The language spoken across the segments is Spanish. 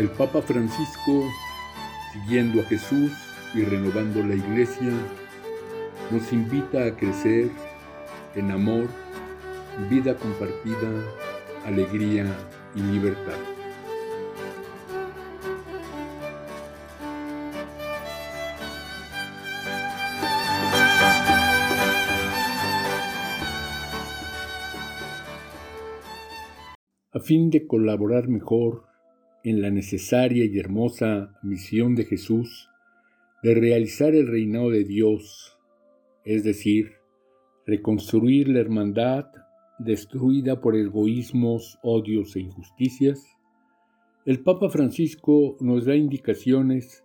El Papa Francisco, siguiendo a Jesús y renovando la Iglesia, nos invita a crecer en amor, vida compartida, alegría y libertad. A fin de colaborar mejor en la necesaria y hermosa misión de Jesús de realizar el reinado de Dios, es decir, reconstruir la hermandad destruida por egoísmos, odios e injusticias, el Papa Francisco nos da indicaciones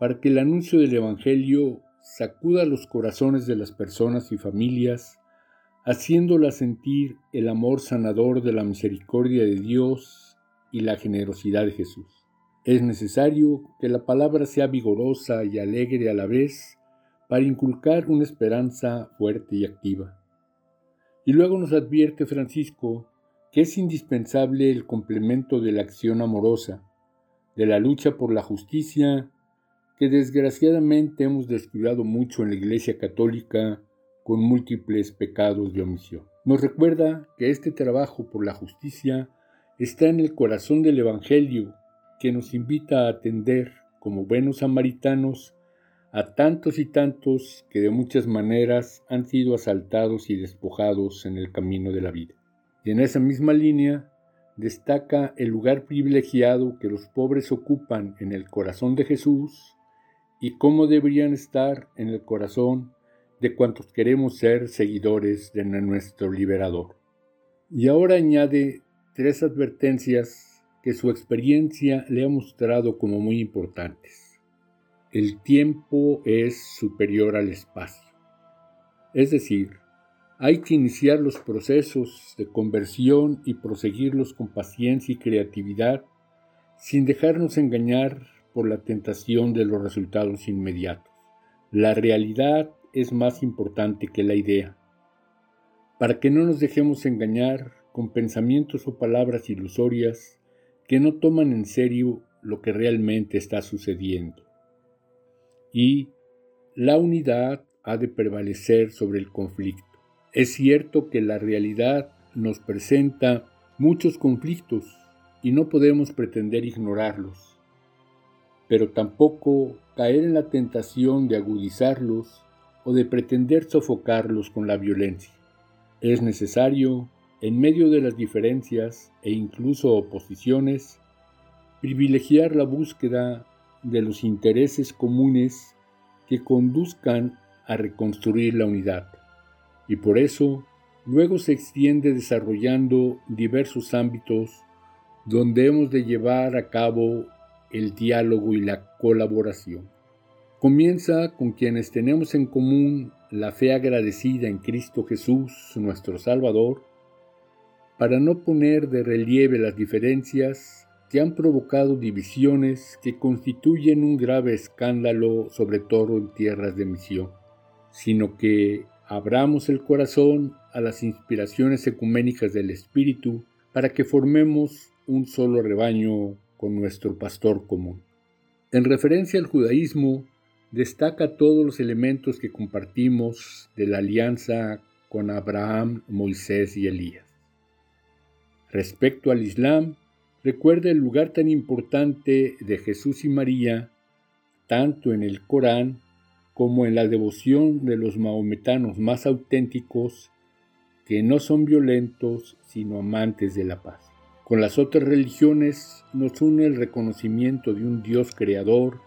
para que el anuncio del Evangelio sacuda los corazones de las personas y familias, haciéndolas sentir el amor sanador de la misericordia de Dios y la generosidad de Jesús. Es necesario que la palabra sea vigorosa y alegre a la vez para inculcar una esperanza fuerte y activa. Y luego nos advierte Francisco que es indispensable el complemento de la acción amorosa, de la lucha por la justicia, que desgraciadamente hemos descuidado mucho en la Iglesia Católica con múltiples pecados de omisión. Nos recuerda que este trabajo por la justicia está en el corazón del Evangelio que nos invita a atender como buenos samaritanos a tantos y tantos que de muchas maneras han sido asaltados y despojados en el camino de la vida. Y en esa misma línea destaca el lugar privilegiado que los pobres ocupan en el corazón de Jesús y cómo deberían estar en el corazón de cuantos queremos ser seguidores de nuestro liberador. Y ahora añade tres advertencias que su experiencia le ha mostrado como muy importantes. El tiempo es superior al espacio. Es decir, hay que iniciar los procesos de conversión y proseguirlos con paciencia y creatividad sin dejarnos engañar por la tentación de los resultados inmediatos. La realidad es más importante que la idea. Para que no nos dejemos engañar con pensamientos o palabras ilusorias que no toman en serio lo que realmente está sucediendo. Y la unidad ha de prevalecer sobre el conflicto. Es cierto que la realidad nos presenta muchos conflictos y no podemos pretender ignorarlos, pero tampoco caer en la tentación de agudizarlos o de pretender sofocarlos con la violencia. Es necesario en medio de las diferencias e incluso oposiciones, privilegiar la búsqueda de los intereses comunes que conduzcan a reconstruir la unidad. Y por eso luego se extiende desarrollando diversos ámbitos donde hemos de llevar a cabo el diálogo y la colaboración. Comienza con quienes tenemos en común la fe agradecida en Cristo Jesús, nuestro Salvador, para no poner de relieve las diferencias que han provocado divisiones que constituyen un grave escándalo sobre todo en tierras de misión, sino que abramos el corazón a las inspiraciones ecuménicas del Espíritu para que formemos un solo rebaño con nuestro pastor común. En referencia al judaísmo, destaca todos los elementos que compartimos de la alianza con Abraham, Moisés y Elías. Respecto al Islam, recuerda el lugar tan importante de Jesús y María, tanto en el Corán como en la devoción de los maometanos más auténticos, que no son violentos, sino amantes de la paz. Con las otras religiones nos une el reconocimiento de un Dios creador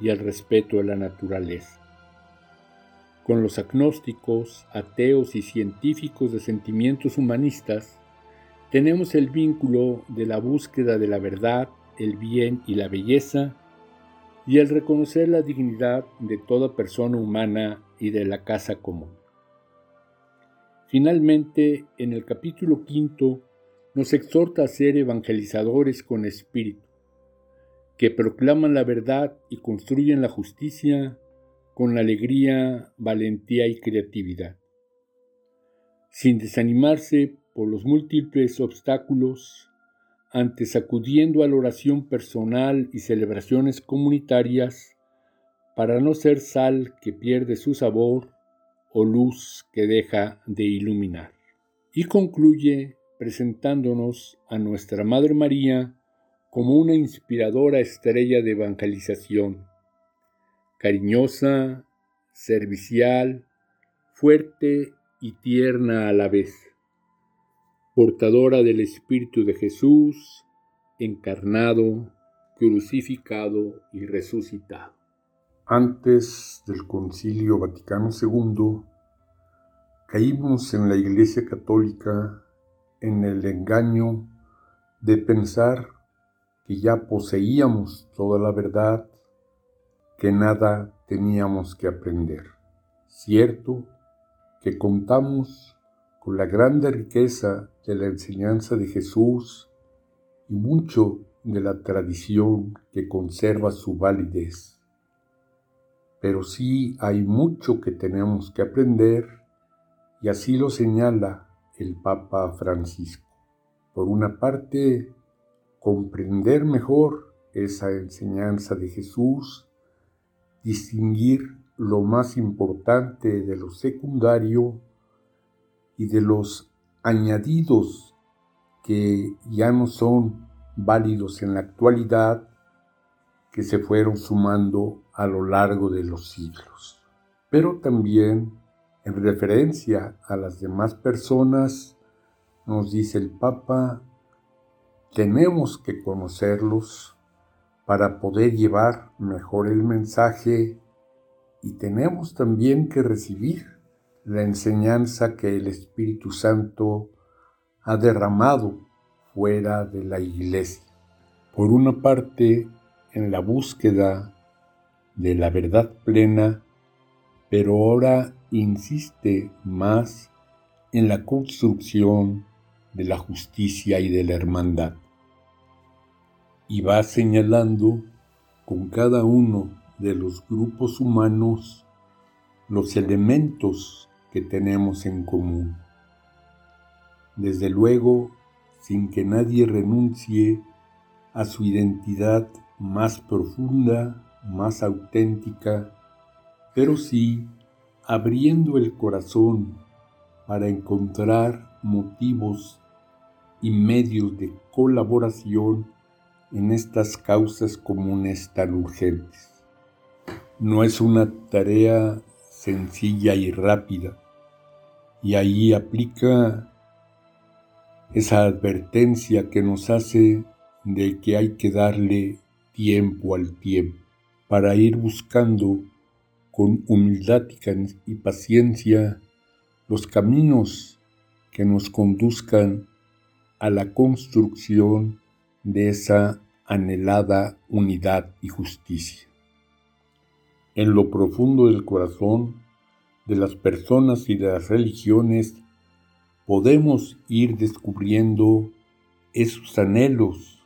y el respeto a la naturaleza. Con los agnósticos, ateos y científicos de sentimientos humanistas, tenemos el vínculo de la búsqueda de la verdad, el bien y la belleza, y el reconocer la dignidad de toda persona humana y de la casa común. Finalmente, en el capítulo quinto, nos exhorta a ser evangelizadores con espíritu, que proclaman la verdad y construyen la justicia con alegría, valentía y creatividad. Sin desanimarse por los múltiples obstáculos, antes acudiendo a la oración personal y celebraciones comunitarias para no ser sal que pierde su sabor o luz que deja de iluminar. Y concluye presentándonos a nuestra Madre María como una inspiradora estrella de evangelización, cariñosa, servicial, fuerte y tierna a la vez, portadora del Espíritu de Jesús, encarnado, crucificado y resucitado. Antes del Concilio Vaticano II, caímos en la Iglesia Católica en el engaño de pensar que ya poseíamos toda la verdad, que nada teníamos que aprender. Cierto que contamos con la grande riqueza de la enseñanza de Jesús y mucho de la tradición que conserva su validez. Pero sí hay mucho que tenemos que aprender y así lo señala el Papa Francisco. Por una parte, comprender mejor esa enseñanza de Jesús, distinguir lo más importante de lo secundario y de los añadidos que ya no son válidos en la actualidad, que se fueron sumando a lo largo de los siglos. Pero también en referencia a las demás personas, nos dice el Papa, tenemos que conocerlos para poder llevar mejor el mensaje y tenemos también que recibir la enseñanza que el Espíritu Santo ha derramado fuera de la iglesia. Por una parte, en la búsqueda de la verdad plena, pero ahora insiste más en la construcción de la justicia y de la hermandad. Y va señalando con cada uno de los grupos humanos los elementos que tenemos en común. Desde luego, sin que nadie renuncie a su identidad más profunda, más auténtica, pero sí abriendo el corazón para encontrar motivos y medios de colaboración en estas causas comunes tan urgentes. No es una tarea sencilla y rápida, y ahí aplica esa advertencia que nos hace de que hay que darle tiempo al tiempo para ir buscando con humildad y paciencia los caminos que nos conduzcan a la construcción de esa anhelada unidad y justicia. En lo profundo del corazón de las personas y de las religiones podemos ir descubriendo esos anhelos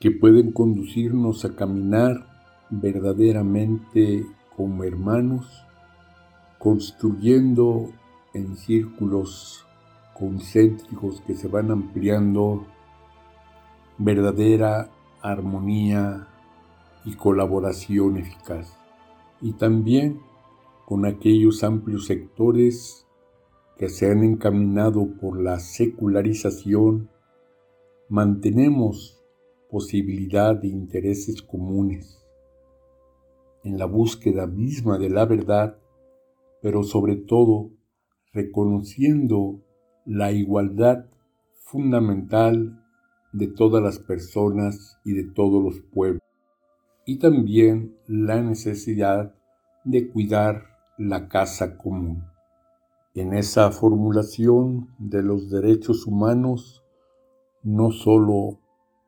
que pueden conducirnos a caminar verdaderamente como hermanos, construyendo en círculos concéntricos que se van ampliando verdadera armonía y colaboración eficaz. Y también con aquellos amplios sectores que se han encaminado por la secularización, mantenemos posibilidad de intereses comunes en la búsqueda misma de la verdad, pero sobre todo reconociendo la igualdad fundamental de todas las personas y de todos los pueblos, y también la necesidad de cuidar la casa común. En esa formulación de los derechos humanos, no sólo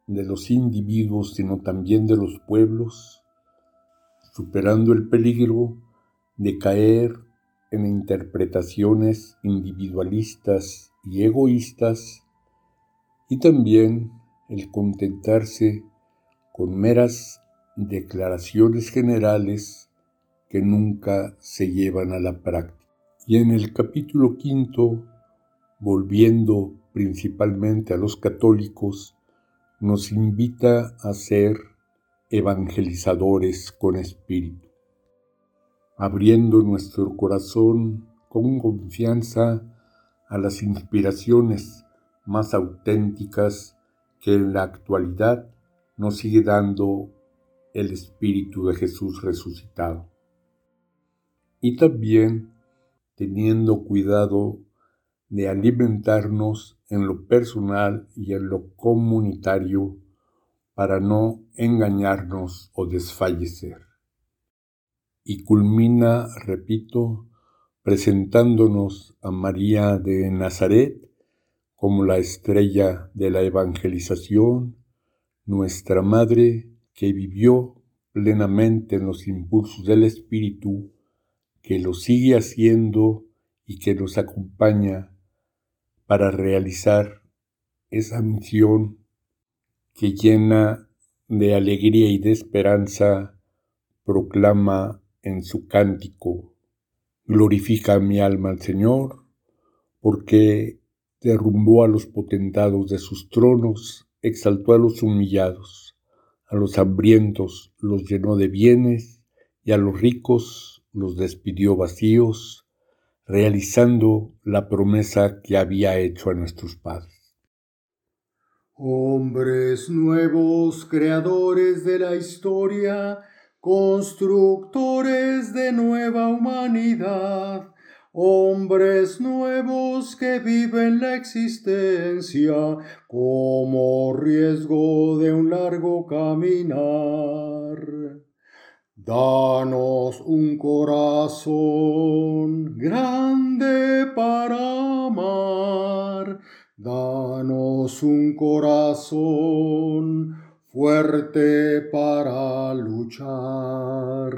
de los individuos, sino también de los pueblos, superando el peligro de caer en interpretaciones individualistas y egoístas, y también el contentarse con meras declaraciones generales que nunca se llevan a la práctica. Y en el capítulo quinto, volviendo principalmente a los católicos, nos invita a ser evangelizadores con espíritu, abriendo nuestro corazón con confianza a las inspiraciones más auténticas que en la actualidad nos sigue dando el Espíritu de Jesús resucitado. Y también teniendo cuidado de alimentarnos en lo personal y en lo comunitario para no engañarnos o desfallecer. Y culmina, repito, presentándonos a María de Nazaret como la estrella de la evangelización, nuestra Madre que vivió plenamente en los impulsos del Espíritu, que lo sigue haciendo y que nos acompaña para realizar esa misión que llena de alegría y de esperanza proclama en su cántico, glorifica mi alma al Señor, porque derrumbó a los potentados de sus tronos, exaltó a los humillados, a los hambrientos los llenó de bienes y a los ricos los despidió vacíos, realizando la promesa que había hecho a nuestros padres. Hombres nuevos, creadores de la historia, constructores de nueva humanidad, hombres nuevos que viven la existencia como riesgo de un largo caminar. Danos un corazón grande para amar. Danos un corazón fuerte para luchar.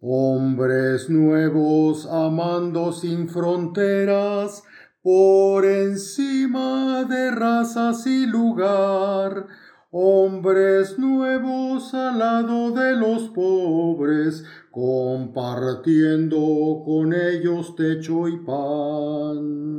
Hombres nuevos amando sin fronteras, por encima de razas y lugar hombres nuevos al lado de los pobres, compartiendo con ellos techo y pan.